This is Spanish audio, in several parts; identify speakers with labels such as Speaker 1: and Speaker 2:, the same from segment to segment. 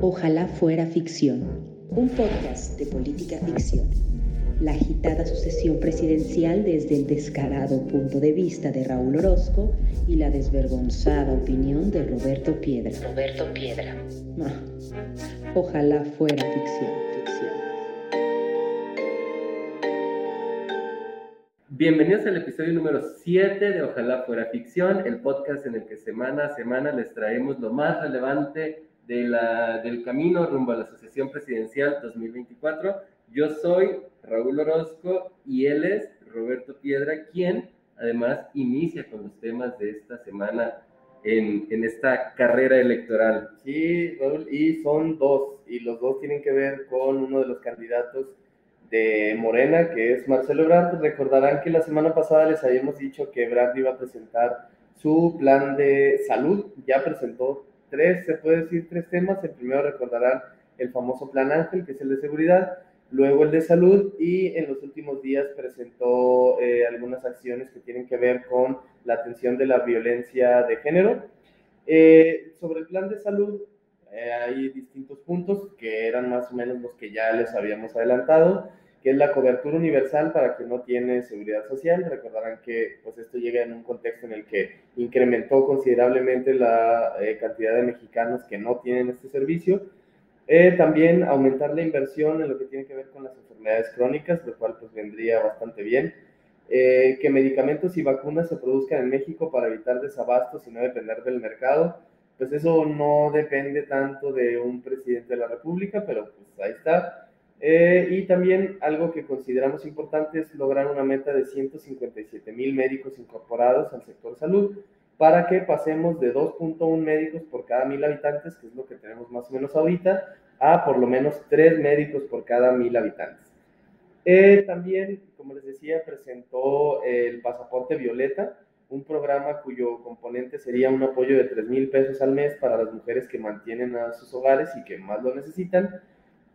Speaker 1: Ojalá fuera ficción, un podcast de política ficción. La agitada sucesión presidencial desde el descarado punto de vista de Raúl Orozco y la desvergonzada opinión de Roberto Piedra.
Speaker 2: Roberto Piedra.
Speaker 1: Ah, ojalá fuera ficción, ficción.
Speaker 3: Bienvenidos al episodio número 7 de Ojalá fuera ficción, el podcast en el que semana a semana les traemos lo más relevante de la, del camino rumbo a la Asociación Presidencial 2024. Yo soy Raúl Orozco y él es Roberto Piedra, quien además inicia con los temas de esta semana en, en esta carrera electoral.
Speaker 4: Sí, Raúl, y son dos, y los dos tienen que ver con uno de los candidatos de Morena, que es Marcelo Ebrard. Recordarán que la semana pasada les habíamos dicho que Ebrard iba a presentar su plan de salud, ya presentó tres, se puede decir tres temas. El primero recordarán el famoso Plan Ángel, que es el de seguridad, luego el de salud y en los últimos días presentó eh, algunas acciones que tienen que ver con la atención de la violencia de género. Eh, sobre el plan de salud eh, hay distintos puntos que eran más o menos los que ya les habíamos adelantado, es la cobertura universal para quien no tiene seguridad social. Recordarán que pues, esto llega en un contexto en el que incrementó considerablemente la eh, cantidad de mexicanos que no tienen este servicio. Eh, también aumentar la inversión en lo que tiene que ver con las enfermedades crónicas, lo cual pues vendría bastante bien. Eh, que medicamentos y vacunas se produzcan en México para evitar desabastos y no depender del mercado. Pues eso no depende tanto de un presidente de la República, pero pues ahí está. Eh, y también algo que consideramos importante es lograr una meta de 157 mil médicos incorporados al sector salud para que pasemos de 2.1 médicos por cada mil habitantes, que es lo que tenemos más o menos ahorita, a por lo menos 3 médicos por cada mil habitantes. Eh, también, como les decía, presentó el pasaporte violeta, un programa cuyo componente sería un apoyo de 3 mil pesos al mes para las mujeres que mantienen a sus hogares y que más lo necesitan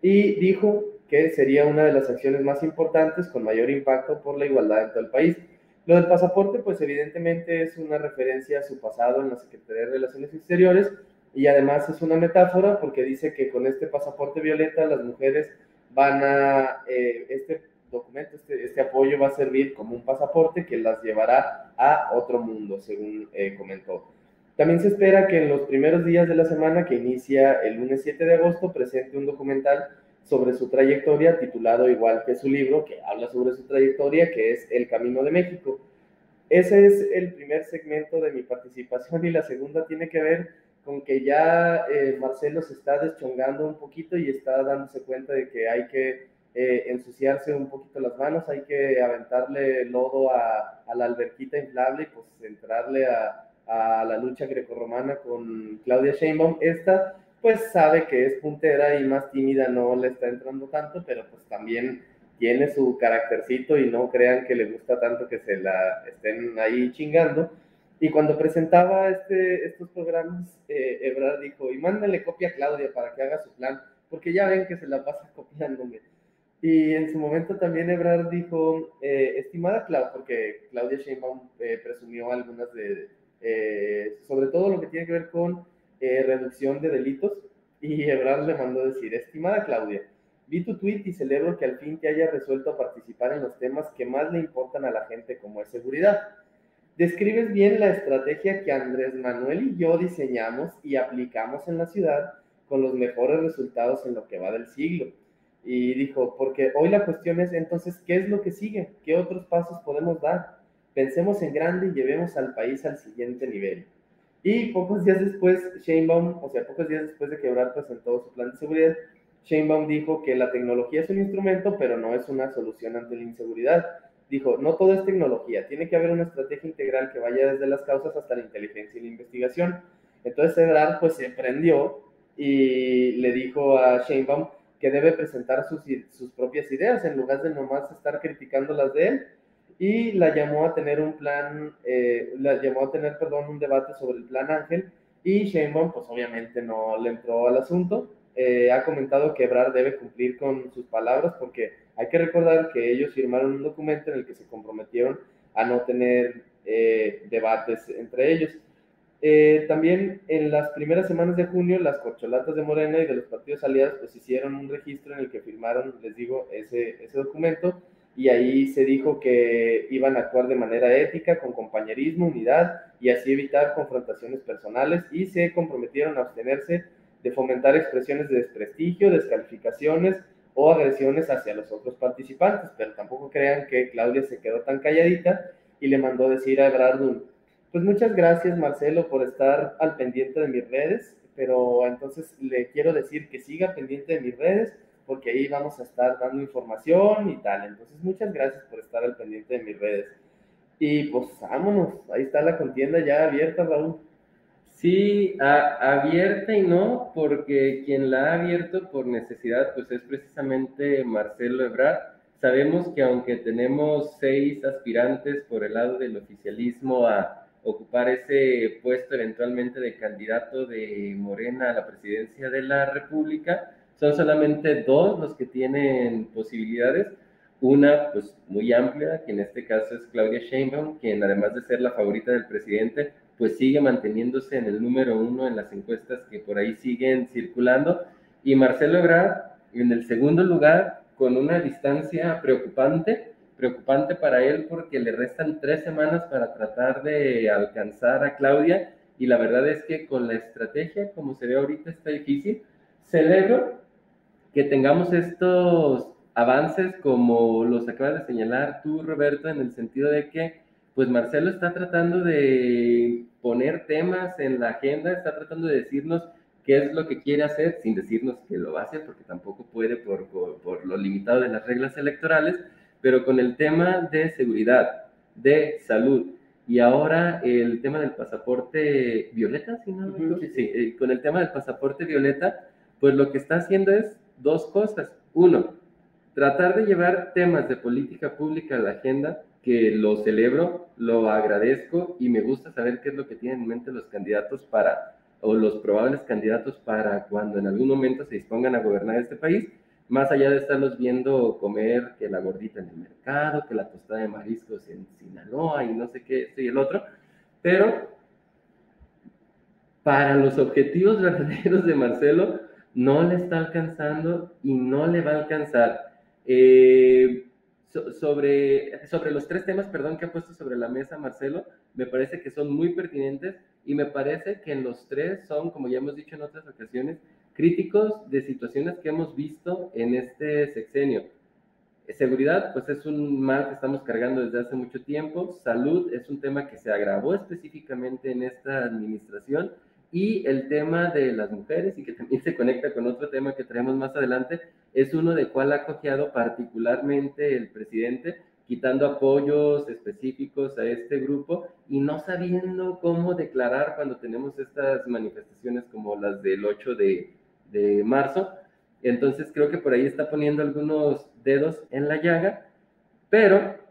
Speaker 4: y dijo que sería una de las acciones más importantes con mayor impacto por la igualdad en todo el país. Lo del pasaporte, pues evidentemente es una referencia a su pasado en la Secretaría de Relaciones Exteriores y además es una metáfora porque dice que con este pasaporte violeta las mujeres van a, eh, este documento, este, este, apoyo va a servir como un pasaporte que las llevará a otro mundo, según eh, comentó. También se espera que en los primeros días de la semana, que inicia el lunes 7 de agosto, presente un documental sobre su trayectoria, titulado igual que su libro, que habla sobre su trayectoria, que es El Camino de México. Ese es el primer segmento de mi participación y la segunda tiene que ver con que ya eh, Marcelo se está deschongando un poquito y está dándose cuenta de que hay que eh, ensuciarse un poquito las manos, hay que aventarle lodo a, a la alberquita inflable y pues entrarle a, a la lucha grecorromana con Claudia Sheinbaum. Esta, pues sabe que es puntera y más tímida, no le está entrando tanto, pero pues también tiene su caractercito y no crean que le gusta tanto que se la estén ahí chingando. Y cuando presentaba este, estos programas, eh, Ebrard dijo, y mándale copia a Claudia para que haga su plan, porque ya ven que se la pasa copiándome. Y en su momento también Ebrard dijo, eh, estimada Claudia, porque Claudia Sheinbaum eh, presumió algunas de, eh, sobre todo lo que tiene que ver con eh, reducción de delitos. Y Ebrard le mandó decir, estimada Claudia, vi tu tweet y celebro que al fin te haya resuelto participar en los temas que más le importan a la gente como es seguridad. Describes bien la estrategia que Andrés Manuel y yo diseñamos y aplicamos en la ciudad con los mejores resultados en lo que va del siglo. Y dijo, porque hoy la cuestión es entonces, ¿qué es lo que sigue? ¿Qué otros pasos podemos dar? Pensemos en grande y llevemos al país al siguiente nivel. Y pocos días después, Sheinbaum, o sea, pocos días después de que Ebrard presentó su plan de seguridad, Sheinbaum dijo que la tecnología es un instrumento, pero no es una solución ante la inseguridad. Dijo, no todo es tecnología, tiene que haber una estrategia integral que vaya desde las causas hasta la inteligencia y la investigación. Entonces Ebrard pues se prendió y le dijo a Sheinbaum que debe presentar sus, sus propias ideas en lugar de nomás estar criticando las de él y la llamó a tener un plan, eh, la llamó a tener, perdón, un debate sobre el plan Ángel y Sheinbaum, pues obviamente no le entró al asunto. Eh, ha comentado que Ebrard debe cumplir con sus palabras porque hay que recordar que ellos firmaron un documento en el que se comprometieron a no tener eh, debates entre ellos. Eh, también en las primeras semanas de junio, las corcholatas de Morena y de los partidos aliados pues hicieron un registro en el que firmaron, les digo, ese, ese documento y ahí se dijo que iban a actuar de manera ética, con compañerismo, unidad y así evitar confrontaciones personales y se comprometieron a abstenerse de fomentar expresiones de desprestigio, descalificaciones o agresiones hacia los otros participantes, pero tampoco crean que Claudia se quedó tan calladita y le mandó decir a Ebrard pues muchas gracias Marcelo por estar al pendiente de mis redes, pero entonces le quiero decir que siga pendiente de mis redes porque ahí vamos a estar dando información y tal. Entonces muchas gracias por estar al pendiente de mis redes. Y pues vámonos, ahí está la contienda ya abierta, Raúl.
Speaker 3: Sí, abierta y no, porque quien la ha abierto por necesidad, pues es precisamente Marcelo Ebrard. Sabemos que aunque tenemos seis aspirantes por el lado del oficialismo a ocupar ese puesto eventualmente de candidato de Morena a la presidencia de la República. Son solamente dos los que tienen posibilidades. Una, pues muy amplia, que en este caso es Claudia Sheinbaum, quien además de ser la favorita del presidente, pues sigue manteniéndose en el número uno en las encuestas que por ahí siguen circulando. Y Marcelo Ebrard en el segundo lugar, con una distancia preocupante, preocupante para él porque le restan tres semanas para tratar de alcanzar a Claudia y la verdad es que con la estrategia como se ve ahorita está difícil. Celebro que tengamos estos avances como los acabas de señalar tú, Roberto, en el sentido de que pues Marcelo está tratando de poner temas en la agenda, está tratando de decirnos qué es lo que quiere hacer, sin decirnos que lo va a hacer, porque tampoco puede por, por, por lo limitado de las reglas electorales, pero con el tema de seguridad, de salud y ahora el tema del pasaporte violeta, ¿sí, no? sí, eh, con el tema del pasaporte violeta, pues lo que está haciendo es dos cosas. Uno, tratar de llevar temas de política pública a la agenda, que lo celebro, lo agradezco y me gusta saber qué es lo que tienen en mente los candidatos para, o los probables candidatos para cuando en algún momento se dispongan a gobernar este país más allá de estarlos viendo comer que la gordita en el mercado, que la tostada de mariscos en Sinaloa y no sé qué, esto y el otro, pero para los objetivos verdaderos de Marcelo no le está alcanzando y no le va a alcanzar. Eh, sobre, sobre los tres temas, perdón, que ha puesto sobre la mesa Marcelo, me parece que son muy pertinentes y me parece que en los tres son, como ya hemos dicho en otras ocasiones, críticos de situaciones que hemos visto en este sexenio. Seguridad, pues es un mal que estamos cargando desde hace mucho tiempo. Salud es un tema que se agravó específicamente en esta administración. Y el tema de las mujeres, y que también se conecta con otro tema que traemos más adelante, es uno de cual ha cojeado particularmente el presidente, quitando apoyos específicos a este grupo y no sabiendo cómo declarar cuando tenemos estas manifestaciones como las del 8 de, de marzo. Entonces creo que por ahí está poniendo algunos dedos en la llaga, pero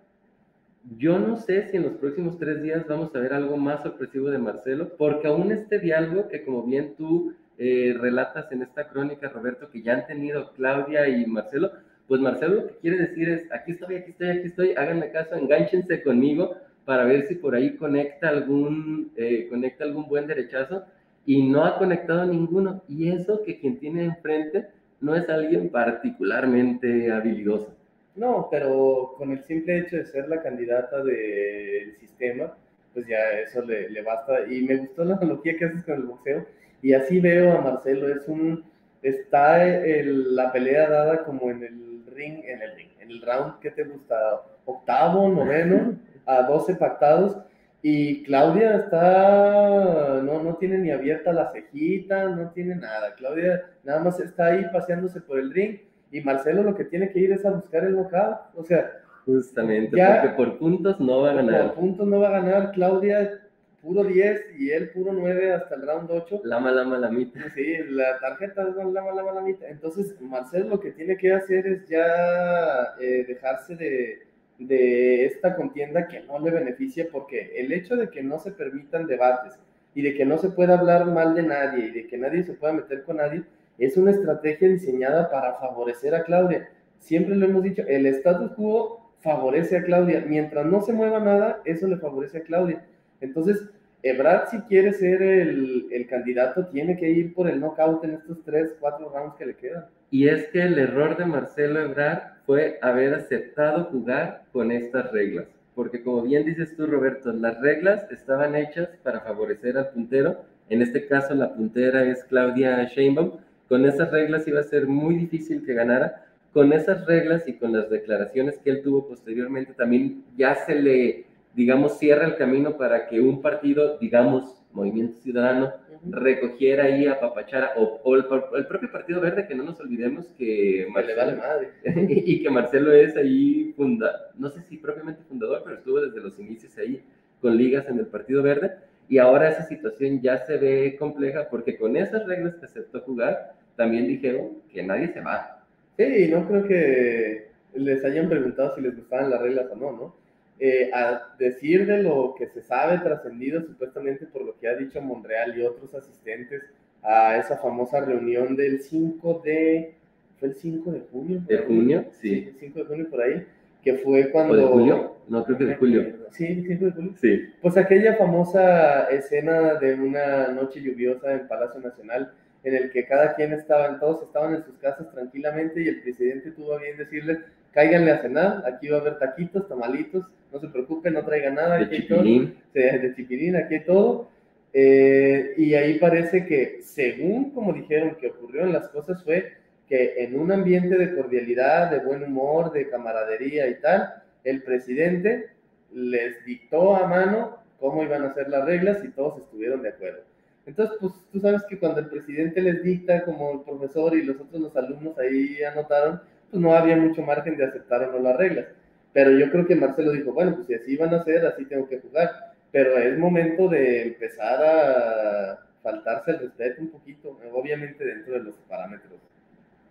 Speaker 3: yo no sé si en los próximos tres días vamos a ver algo más sorpresivo de Marcelo, porque aún este diálogo que como bien tú eh, relatas en esta crónica, Roberto, que ya han tenido Claudia y Marcelo, pues Marcelo lo que quiere decir es, aquí estoy, aquí estoy, aquí estoy, háganme caso, enganchense conmigo para ver si por ahí conecta algún, eh, conecta algún buen derechazo y no ha conectado ninguno. Y eso que quien tiene enfrente no es alguien particularmente habilidoso.
Speaker 4: No, pero con el simple hecho de ser la candidata del sistema, pues ya eso le, le, basta. Y me gustó la analogía que haces con el boxeo. Y así veo a Marcelo, es un, está el, la pelea dada como en el ring, en el ring, en el round, ¿qué te gusta? Octavo, noveno, a 12 pactados y Claudia está, no, no tiene ni abierta la cejita, no tiene nada. Claudia nada más está ahí paseándose por el ring y Marcelo lo que tiene que ir es a buscar el knockout. O sea,
Speaker 3: justamente, porque por puntos no va a ganar.
Speaker 4: Por puntos no va a ganar. Claudia puro 10 y él puro 9 hasta el round 8.
Speaker 3: Lama, lama, lamita.
Speaker 4: Sí, la tarjeta es lama, lama, lamita. Entonces, Marcelo lo que tiene que hacer es ya eh, dejarse de de esta contienda que no le beneficia porque el hecho de que no se permitan debates y de que no se pueda hablar mal de nadie y de que nadie se pueda meter con nadie es una estrategia diseñada para favorecer a Claudia. Siempre lo hemos dicho, el status quo favorece a Claudia. Mientras no se mueva nada, eso le favorece a Claudia. Entonces, Ebrard, si quiere ser el, el, candidato, tiene que ir por el knockout en estos tres, cuatro rounds que le quedan.
Speaker 3: Y es que el error de Marcelo Ebrard fue haber aceptado jugar con estas reglas. Porque como bien dices tú, Roberto, las reglas estaban hechas para favorecer al puntero. En este caso, la puntera es Claudia Sheinbaum. Con esas reglas iba a ser muy difícil que ganara. Con esas reglas y con las declaraciones que él tuvo posteriormente, también ya se le digamos, cierra el camino para que un partido, digamos, Movimiento Ciudadano, recogiera ahí a Papachara, o, el, propio Partido Verde, que no nos olvidemos que
Speaker 4: Marcelo, madre.
Speaker 3: y que Marcelo es ahí, funda, no sé si propiamente fundador, pero estuvo desde los inicios ahí con ligas en el Partido Verde, y ahora esa situación ya se ve compleja porque con esas reglas que aceptó jugar, también dijeron que nadie se va.
Speaker 4: Sí, no creo que les hayan preguntado si les gustaban las reglas o no, ¿no? Eh, a decir de lo que se sabe trascendido supuestamente por lo que ha dicho Monreal y otros asistentes a esa famosa reunión del 5 de... ¿Fue el 5 de junio?
Speaker 3: ¿De junio? Sí.
Speaker 4: El 5 de junio por ahí, que fue cuando...
Speaker 3: de julio? No, creo que de julio.
Speaker 4: Sí, el 5 de julio.
Speaker 3: Sí.
Speaker 4: Pues aquella famosa escena de una noche lluviosa en Palacio Nacional en el que cada quien estaba, todos estaban en sus casas tranquilamente y el presidente tuvo a bien decirles, cáiganle a cenar, aquí va a haber taquitos, tamalitos, no se preocupen, no traigan nada,
Speaker 3: de aquí
Speaker 4: todo, de chipilín, aquí hay todo. Eh, y ahí parece que, según como dijeron que ocurrieron las cosas, fue que en un ambiente de cordialidad, de buen humor, de camaradería y tal, el presidente les dictó a mano cómo iban a ser las reglas y todos estuvieron de acuerdo. Entonces, pues tú sabes que cuando el presidente les dicta como el profesor y los otros los alumnos ahí anotaron, pues no había mucho margen de aceptar o no las reglas. Pero yo creo que Marcelo dijo, bueno, pues si así van a ser, así tengo que jugar. Pero es momento de empezar a faltarse el respeto un poquito, obviamente dentro de los parámetros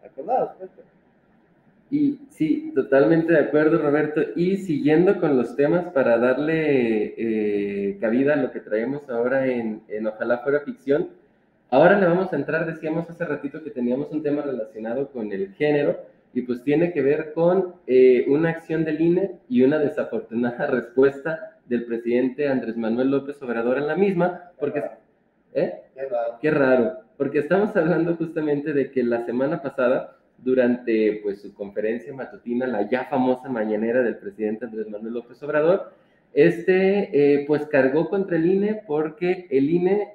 Speaker 4: acordados. Pues.
Speaker 3: Y sí, totalmente de acuerdo, Roberto. Y siguiendo con los temas para darle eh, cabida a lo que traemos ahora en, en Ojalá fuera ficción, ahora le vamos a entrar, decíamos hace ratito que teníamos un tema relacionado con el género, y pues tiene que ver con eh, una acción del INE y una desafortunada respuesta del presidente Andrés Manuel López Obrador en la misma, porque... ¿eh?
Speaker 4: Qué raro.
Speaker 3: Qué raro, porque estamos hablando justamente de que la semana pasada, durante pues su conferencia matutina, la ya famosa mañanera del presidente Andrés Manuel López Obrador, este eh, pues cargó contra el INE porque el INE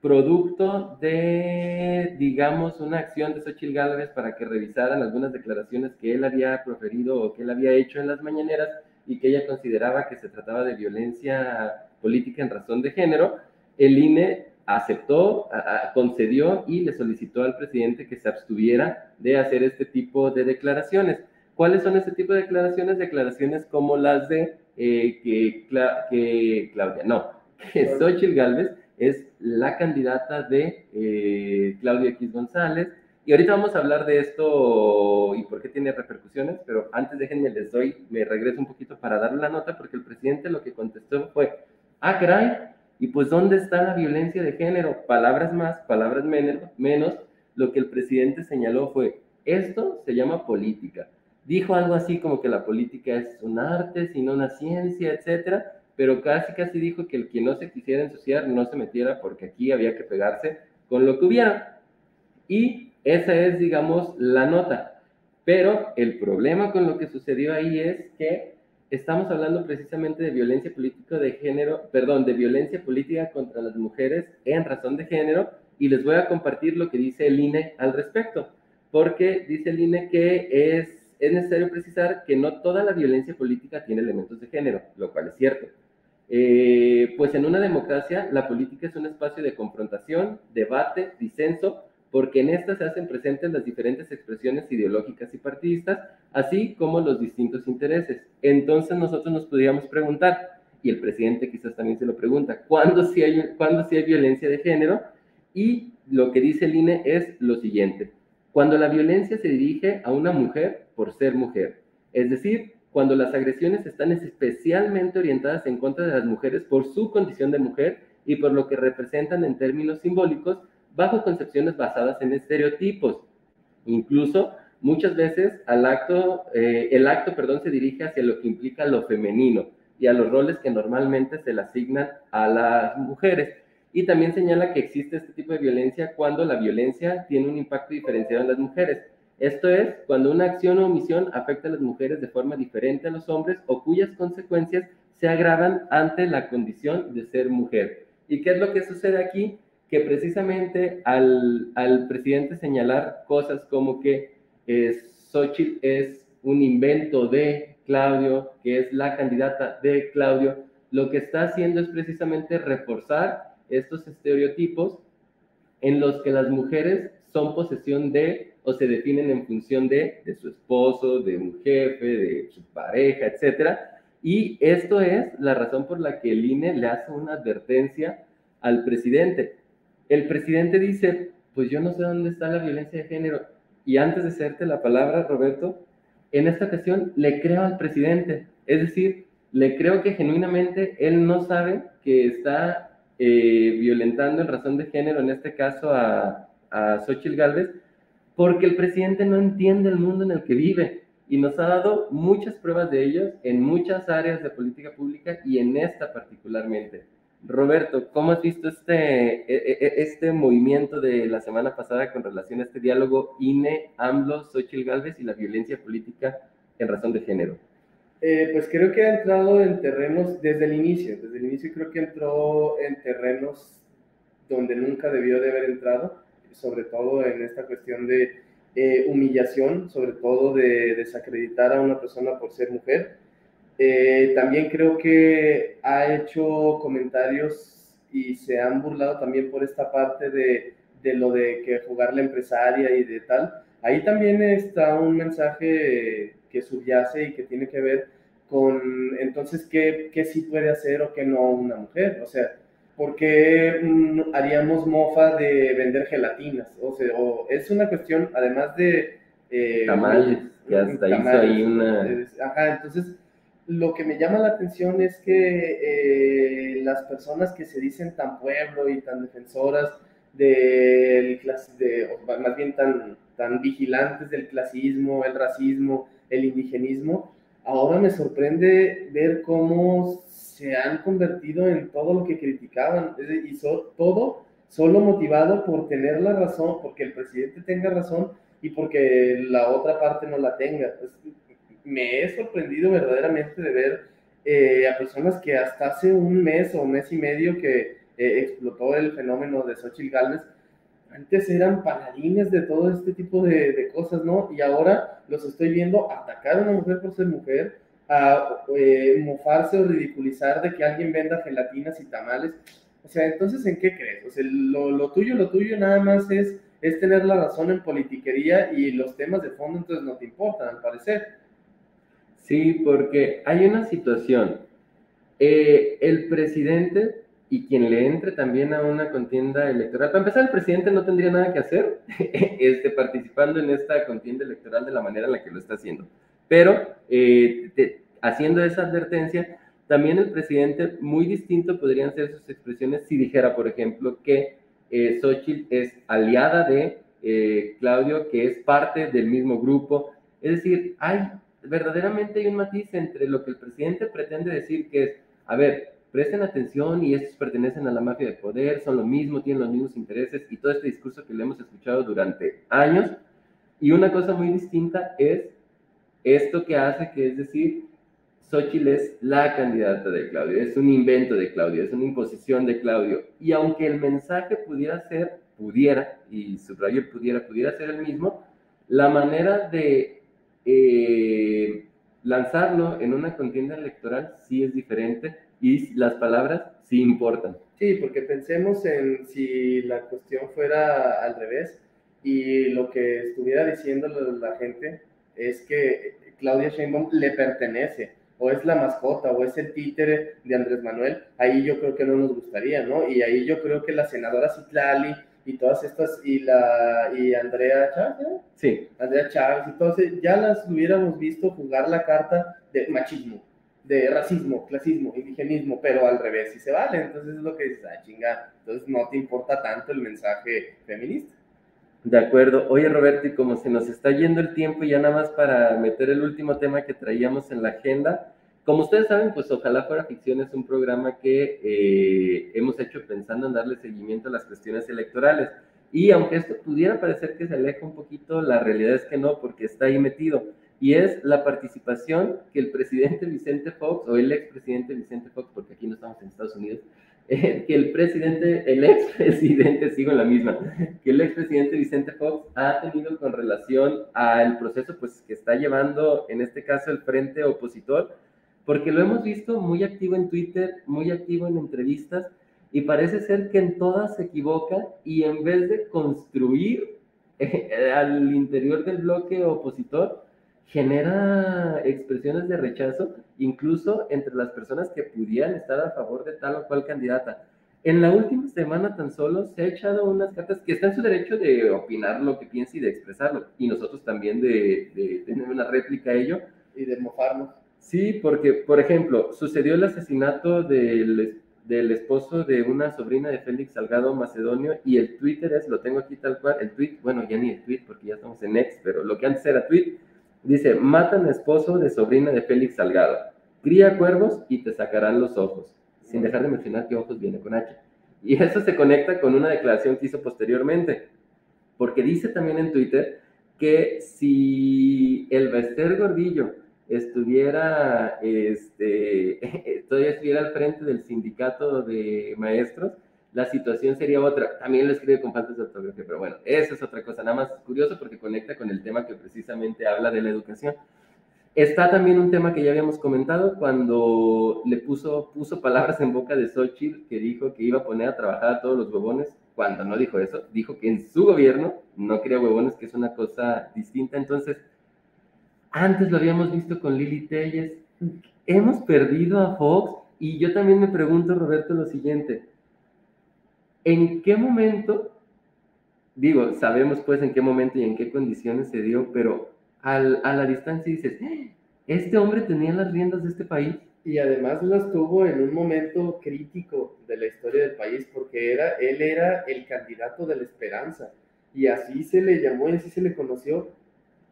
Speaker 3: producto de, digamos, una acción de Xochitl Gálvez para que revisaran algunas declaraciones que él había proferido o que él había hecho en las mañaneras y que ella consideraba que se trataba de violencia política en razón de género, el INE aceptó, concedió y le solicitó al presidente que se abstuviera de hacer este tipo de declaraciones. ¿Cuáles son este tipo de declaraciones? Declaraciones como las de eh, que, que Claudia, no, que Xochitl Gálvez es la candidata de eh, Claudia X González. Y ahorita vamos a hablar de esto y por qué tiene repercusiones, pero antes déjenme les doy, me regreso un poquito para darle la nota, porque el presidente lo que contestó fue, ah, caray, y pues ¿dónde está la violencia de género? Palabras más, palabras menos. Lo que el presidente señaló fue, esto se llama política. Dijo algo así como que la política es un arte, sino una ciencia, etcétera pero casi casi dijo que el que no se quisiera ensuciar no se metiera porque aquí había que pegarse con lo que hubiera. Y esa es, digamos, la nota. Pero el problema con lo que sucedió ahí es que estamos hablando precisamente de violencia política de género, perdón, de violencia política contra las mujeres en razón de género y les voy a compartir lo que dice el INE al respecto, porque dice el INE que es, es necesario precisar que no toda la violencia política tiene elementos de género, lo cual es cierto. Eh, pues en una democracia la política es un espacio de confrontación, debate, disenso, porque en esta se hacen presentes las diferentes expresiones ideológicas y partidistas, así como los distintos intereses. Entonces nosotros nos podríamos preguntar, y el presidente quizás también se lo pregunta, ¿cuándo hay, ¿cuándo sí hay violencia de género? Y lo que dice el INE es lo siguiente, cuando la violencia se dirige a una mujer por ser mujer, es decir, cuando las agresiones están especialmente orientadas en contra de las mujeres por su condición de mujer y por lo que representan en términos simbólicos bajo concepciones basadas en estereotipos. Incluso muchas veces al acto, eh, el acto perdón, se dirige hacia lo que implica lo femenino, y a los roles que normalmente se le asignan a las mujeres. Y también señala que existe este tipo de violencia cuando la violencia tiene un impacto diferenciado en las mujeres. Esto es, cuando una acción o omisión afecta a las mujeres de forma diferente a los hombres o cuyas consecuencias se agravan ante la condición de ser mujer. ¿Y qué es lo que sucede aquí? Que precisamente al, al presidente señalar cosas como que eh, Xochitl es un invento de Claudio, que es la candidata de Claudio, lo que está haciendo es precisamente reforzar estos estereotipos en los que las mujeres son posesión de o se definen en función de, de su esposo, de un jefe, de su pareja, etc. Y esto es la razón por la que el INE le hace una advertencia al presidente. El presidente dice, pues yo no sé dónde está la violencia de género. Y antes de hacerte la palabra, Roberto, en esta ocasión le creo al presidente. Es decir, le creo que genuinamente él no sabe que está eh, violentando en razón de género, en este caso a, a Xochitl Galvez, porque el presidente no entiende el mundo en el que vive y nos ha dado muchas pruebas de ello en muchas áreas de política pública y en esta particularmente. Roberto, ¿cómo has visto este, e, e, e, este movimiento de la semana pasada con relación a este diálogo INE, AMLO, Xochitl Galvez y la violencia política en razón de género?
Speaker 4: Eh, pues creo que ha entrado en terrenos desde el inicio, desde el inicio creo que entró en terrenos donde nunca debió de haber entrado, sobre todo en esta cuestión de eh, humillación, sobre todo de desacreditar a una persona por ser mujer eh, también creo que ha hecho comentarios y se han burlado también por esta parte de, de lo de que jugar la empresaria y de tal. Ahí también está un mensaje que subyace y que tiene que ver con entonces qué, qué sí puede hacer o qué no una mujer. O sea, ¿por qué haríamos mofa de vender gelatinas? O sea, o es una cuestión, además de...
Speaker 3: Eh, tamales, que hasta hizo ahí una...
Speaker 4: Ajá, entonces lo que me llama la atención es que eh, las personas que se dicen tan pueblo y tan defensoras del de, más bien tan, tan vigilantes del clasismo, el racismo, el indigenismo, ahora me sorprende ver cómo se han convertido en todo lo que criticaban, y todo solo motivado por tener la razón, porque el presidente tenga razón y porque la otra parte no la tenga me he sorprendido verdaderamente de ver eh, a personas que hasta hace un mes o mes y medio que eh, explotó el fenómeno de Xochitl Galvez, antes eran paladines de todo este tipo de, cosas, ¿no? Y ahora los estoy viendo atacar a una mujer por ser mujer, a eh, mofarse o ridiculizar de que alguien venda gelatinas y tamales. O sea, entonces, ¿en qué crees? O sea, lo, lo tuyo, lo tuyo nada más es, es tener la razón en politiquería y los temas de fondo entonces no te importan, al parecer.
Speaker 3: Sí, porque hay una situación. Eh, el presidente y quien le entre también a una contienda electoral, para empezar, el presidente no tendría nada que hacer este, participando en esta contienda electoral de la manera en la que lo está haciendo. Pero eh, haciendo esa advertencia, también el presidente, muy distinto podrían ser sus expresiones si dijera, por ejemplo, que eh, Xochitl es aliada de eh, Claudio, que es parte del mismo grupo. Es decir, hay verdaderamente hay un matiz entre lo que el presidente pretende decir que es, a ver, presten atención y estos pertenecen a la mafia de poder, son lo mismo, tienen los mismos intereses y todo este discurso que le hemos escuchado durante años. Y una cosa muy distinta es esto que hace, que es decir, Xochitl es la candidata de Claudio, es un invento de Claudio, es una imposición de Claudio. Y aunque el mensaje pudiera ser, pudiera, y subrayo pudiera, pudiera ser el mismo, la manera de eh, lanzarlo en una contienda electoral sí es diferente y las palabras sí importan.
Speaker 4: Sí, porque pensemos en si la cuestión fuera al revés y lo que estuviera diciendo la gente es que Claudia Sheinbaum le pertenece o es la mascota o es el títere de Andrés Manuel, ahí yo creo que no nos gustaría, ¿no? Y ahí yo creo que la senadora Citlali y todas estas, y la y Andrea Chávez,
Speaker 3: Sí.
Speaker 4: Andrea Chávez, entonces ya las hubiéramos visto jugar la carta de machismo, de racismo, clasismo, indigenismo, pero al revés, si se vale, entonces es lo que dices, ah, chinga, entonces no te importa tanto el mensaje feminista.
Speaker 3: De acuerdo. Oye, Roberto, y como se nos está yendo el tiempo, ya nada más para meter el último tema que traíamos en la agenda, como ustedes saben, pues Ojalá Fuera Ficción es un programa que eh, hemos hecho pensando en darle seguimiento a las cuestiones electorales. Y aunque esto pudiera parecer que se aleja un poquito, la realidad es que no, porque está ahí metido. Y es la participación que el presidente Vicente Fox, o el expresidente Vicente Fox, porque aquí no estamos en Estados Unidos, eh, que el presidente, el expresidente, sigo en la misma, que el expresidente Vicente Fox ha tenido con relación al proceso pues, que está llevando, en este caso, el frente opositor, porque lo hemos visto muy activo en Twitter, muy activo en entrevistas, y parece ser que en todas se equivoca y en vez de construir eh, al interior del bloque opositor, genera expresiones de rechazo, incluso entre las personas que pudieran estar a favor de tal o cual candidata. En la última semana tan solo se ha echado unas cartas que está en su derecho de opinar lo que piensa y de expresarlo, y nosotros también de, de tener una réplica a ello.
Speaker 4: Y de mofarnos.
Speaker 3: Sí, porque, por ejemplo, sucedió el asesinato del del esposo de una sobrina de Félix Salgado Macedonio y el Twitter es, lo tengo aquí tal cual, el tweet, bueno, ya ni el tweet porque ya estamos en X, pero lo que antes era tweet, dice, matan esposo de sobrina de Félix Salgado, cría cuervos y te sacarán los ojos, sin dejar de mencionar que ojos viene con H. Y eso se conecta con una declaración que hizo posteriormente, porque dice también en Twitter que si el Bester Gordillo estuviera, este, todavía estuviera al frente del sindicato de maestros, la situación sería otra. También lo escribe con faltas de ortografía, pero bueno, eso es otra cosa, nada más curioso porque conecta con el tema que precisamente habla de la educación. Está también un tema que ya habíamos comentado cuando le puso, puso palabras en boca de Xochitl que dijo que iba a poner a trabajar a todos los huevones. Cuando no dijo eso, dijo que en su gobierno no quería huevones, que es una cosa distinta. Entonces, antes lo habíamos visto con Lili Telles. Hemos perdido a Fox y yo también me pregunto, Roberto, lo siguiente. ¿En qué momento, digo, sabemos pues en qué momento y en qué condiciones se dio, pero a la distancia dices, este hombre tenía las riendas de este país?
Speaker 4: Y además las tuvo en un momento crítico de la historia del país, porque era, él era el candidato de la esperanza, y así se le llamó y así se le conoció,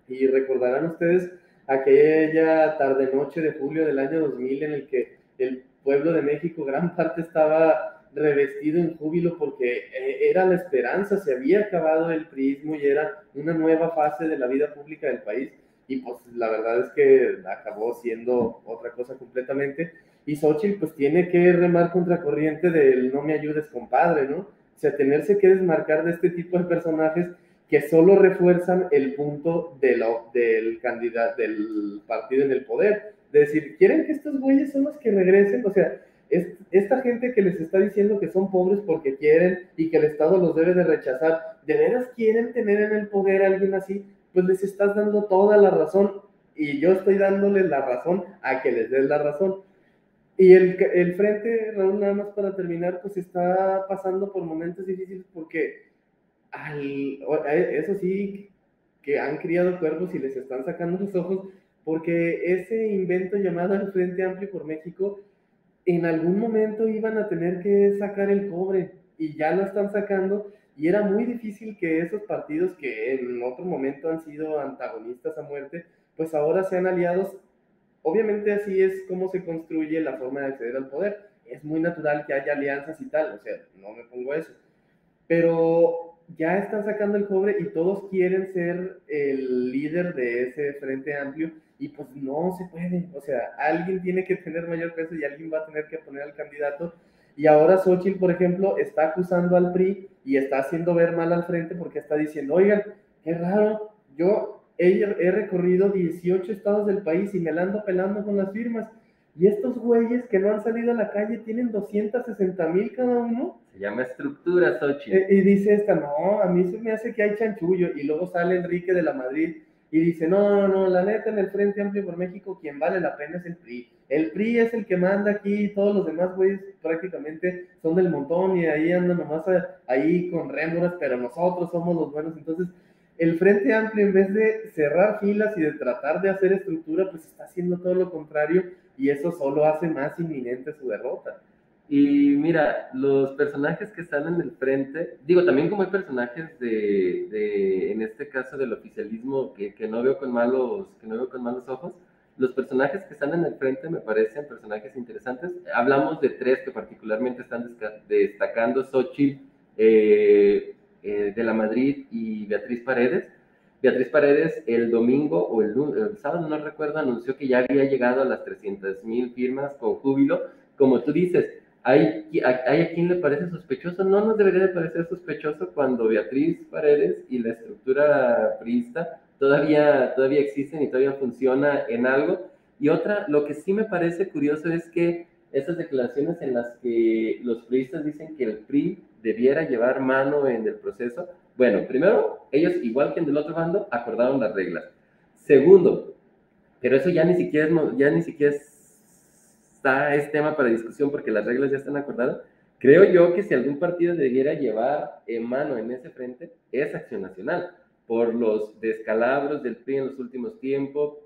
Speaker 4: y recordarán ustedes aquella tarde-noche de julio del año 2000 en el que el pueblo de México, gran parte estaba revestido en júbilo porque eh, era la esperanza, se había acabado el prismo y era una nueva fase de la vida pública del país. Y pues la verdad es que acabó siendo otra cosa completamente. Y Xochitl pues tiene que remar contracorriente del no me ayudes compadre, ¿no? O sea, tenerse que desmarcar de este tipo de personajes que solo refuerzan el punto de del candidato, del partido en el poder. De decir, ¿quieren que estos güeyes son los que regresen? O sea, es, esta gente que les está diciendo que son pobres porque quieren y que el Estado los debe de rechazar, ¿de veras quieren tener en el poder a alguien así? Pues les estás dando toda la razón y yo estoy dándoles la razón a que les des la razón. Y el, el frente, Raúl, nada más para terminar, pues está pasando por momentos difíciles porque eso sí, que han criado cuervos y les están sacando los ojos, porque ese invento llamado el Frente Amplio por México, en algún momento iban a tener que sacar el cobre y ya lo están sacando y era muy difícil que esos partidos que en otro momento han sido antagonistas a muerte, pues ahora sean aliados. Obviamente así es como se construye la forma de acceder al poder. Es muy natural que haya alianzas y tal, o sea, no me pongo eso. Pero ya están sacando el cobre y todos quieren ser el líder de ese frente amplio y pues no se puede. O sea, alguien tiene que tener mayor peso y alguien va a tener que poner al candidato. Y ahora Xochitl, por ejemplo, está acusando al PRI y está haciendo ver mal al frente porque está diciendo, oigan, qué raro, yo he, he recorrido 18 estados del país y me la ando pelando con las firmas y estos güeyes que no han salido a la calle tienen 260 mil cada uno.
Speaker 3: Se llama estructura, Sochi.
Speaker 4: Eh, y dice esta, no, a mí se me hace que hay chanchullo. Y luego sale Enrique de la Madrid y dice, no, no, no, la neta en el Frente Amplio por México quien vale la pena es el PRI. El PRI es el que manda aquí, todos los demás güeyes prácticamente son del montón y ahí andan nomás ahí con rémoras, pero nosotros somos los buenos. Entonces, el Frente Amplio en vez de cerrar filas y de tratar de hacer estructura, pues está haciendo todo lo contrario y eso solo hace más inminente su derrota.
Speaker 3: Y mira, los personajes que están en el frente, digo, también como hay personajes de, de en este caso del oficialismo que, que, no veo con malos, que no veo con malos ojos, los personajes que están en el frente me parecen personajes interesantes. Hablamos de tres que particularmente están destacando, Xochitl eh, eh, de la Madrid y Beatriz Paredes. Beatriz Paredes el domingo o el, sábado, no recuerdo, anunció que ya había llegado a las 300 mil firmas con júbilo. Como tú dices, ¿hay, ¿hay a quien le parece sospechoso? No nos debería de parecer sospechoso cuando Beatriz Paredes y la estructura priista todavía, todavía existen y todavía funciona en algo. Y otra, lo que sí me parece curioso es que esas declaraciones en las que los priistas dicen que el PRI debiera llevar mano en el proceso, bueno, primero, ellos, igual que en del otro bando, acordaron las reglas. Segundo, pero eso ya ni siquiera es, ya ni siquiera está, es tema para discusión porque las reglas ya están acordadas. Creo yo que si algún partido debiera llevar en mano en ese frente, es Acción Nacional por los descalabros del PRI en los últimos tiempos,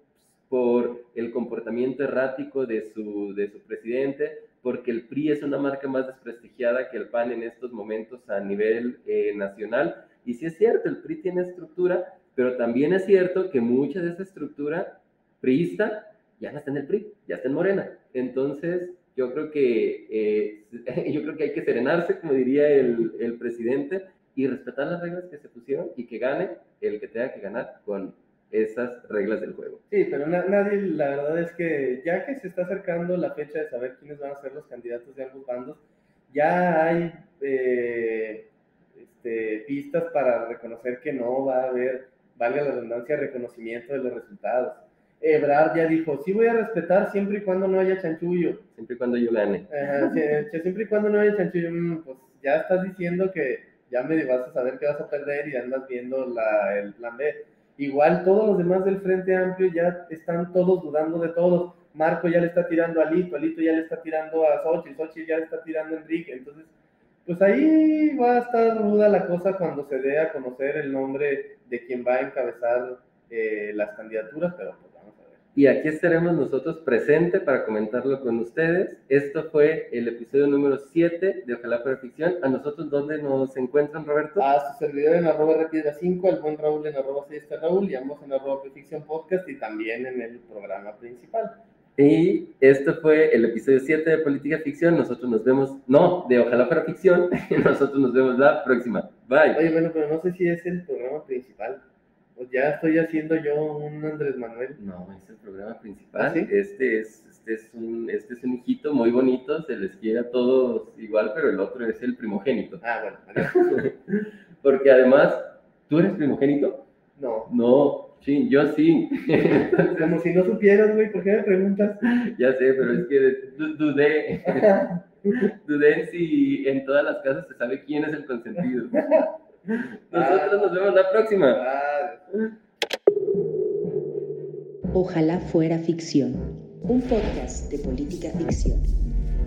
Speaker 3: por el comportamiento errático de su, de su presidente, porque el PRI es una marca más desprestigiada que el PAN en estos momentos a nivel eh, nacional. Y sí es cierto, el PRI tiene estructura, pero también es cierto que mucha de esa estructura priista ya no está en el PRI, ya está en Morena. Entonces, yo creo que, eh, yo creo que hay que serenarse, como diría el, el presidente, y respetar las reglas que se pusieron y que gane el que tenga que ganar con esas reglas del juego.
Speaker 4: Sí, pero nadie, la verdad es que ya que se está acercando la fecha de saber quiénes van a ser los candidatos de ambos bandos, ya hay eh, este, pistas para reconocer que no va a haber, valga la redundancia, reconocimiento de los resultados. Ebrard ya dijo, sí voy a respetar siempre y cuando no haya chanchullo.
Speaker 3: Siempre y cuando yo gane.
Speaker 4: siempre y cuando no haya chanchullo, mm, pues ya estás diciendo que ya me vas a saber que vas a perder y andas viendo la, el plan B. Igual todos los demás del Frente Amplio ya están todos dudando de todos. Marco ya le está tirando a Alito, Alito ya le está tirando a Sochi, Sochi ya le está tirando a Enrique. Entonces, pues ahí va a estar ruda la cosa cuando se dé a conocer el nombre de quien va a encabezar eh, las candidaturas, pero pues,
Speaker 3: y aquí estaremos nosotros presentes para comentarlo con ustedes. Esto fue el episodio número 7 de Ojalá para Ficción. ¿A nosotros dónde nos encuentran, Roberto?
Speaker 4: A su servidor en arroba repiedra 5, al buen Raúl en arroba 6 Raúl y ambos en arroba Ficción Podcast y también en el programa principal.
Speaker 3: Y esto fue el episodio 7 de Política Ficción. Nosotros nos vemos, no, de Ojalá para Ficción. Nosotros nos vemos la próxima. Bye.
Speaker 4: Oye, bueno, pero no sé si es el programa principal. Pues ya estoy haciendo yo un Andrés Manuel.
Speaker 3: No, es el programa principal. ¿Ah, este, es, este, es un, este es un hijito muy bonito, se les quiere a todos igual, pero el otro es el primogénito.
Speaker 4: Ah, bueno.
Speaker 3: Porque además, ¿tú eres primogénito?
Speaker 4: No.
Speaker 3: No, sí, yo sí.
Speaker 4: Como si no supieras, güey, ¿por qué me preguntas?
Speaker 3: Ya sé, pero es que dudé. dudé si en todas las casas se sabe quién es el consentido. Nosotros nos vemos la próxima.
Speaker 1: Ojalá fuera ficción, un podcast de política ficción.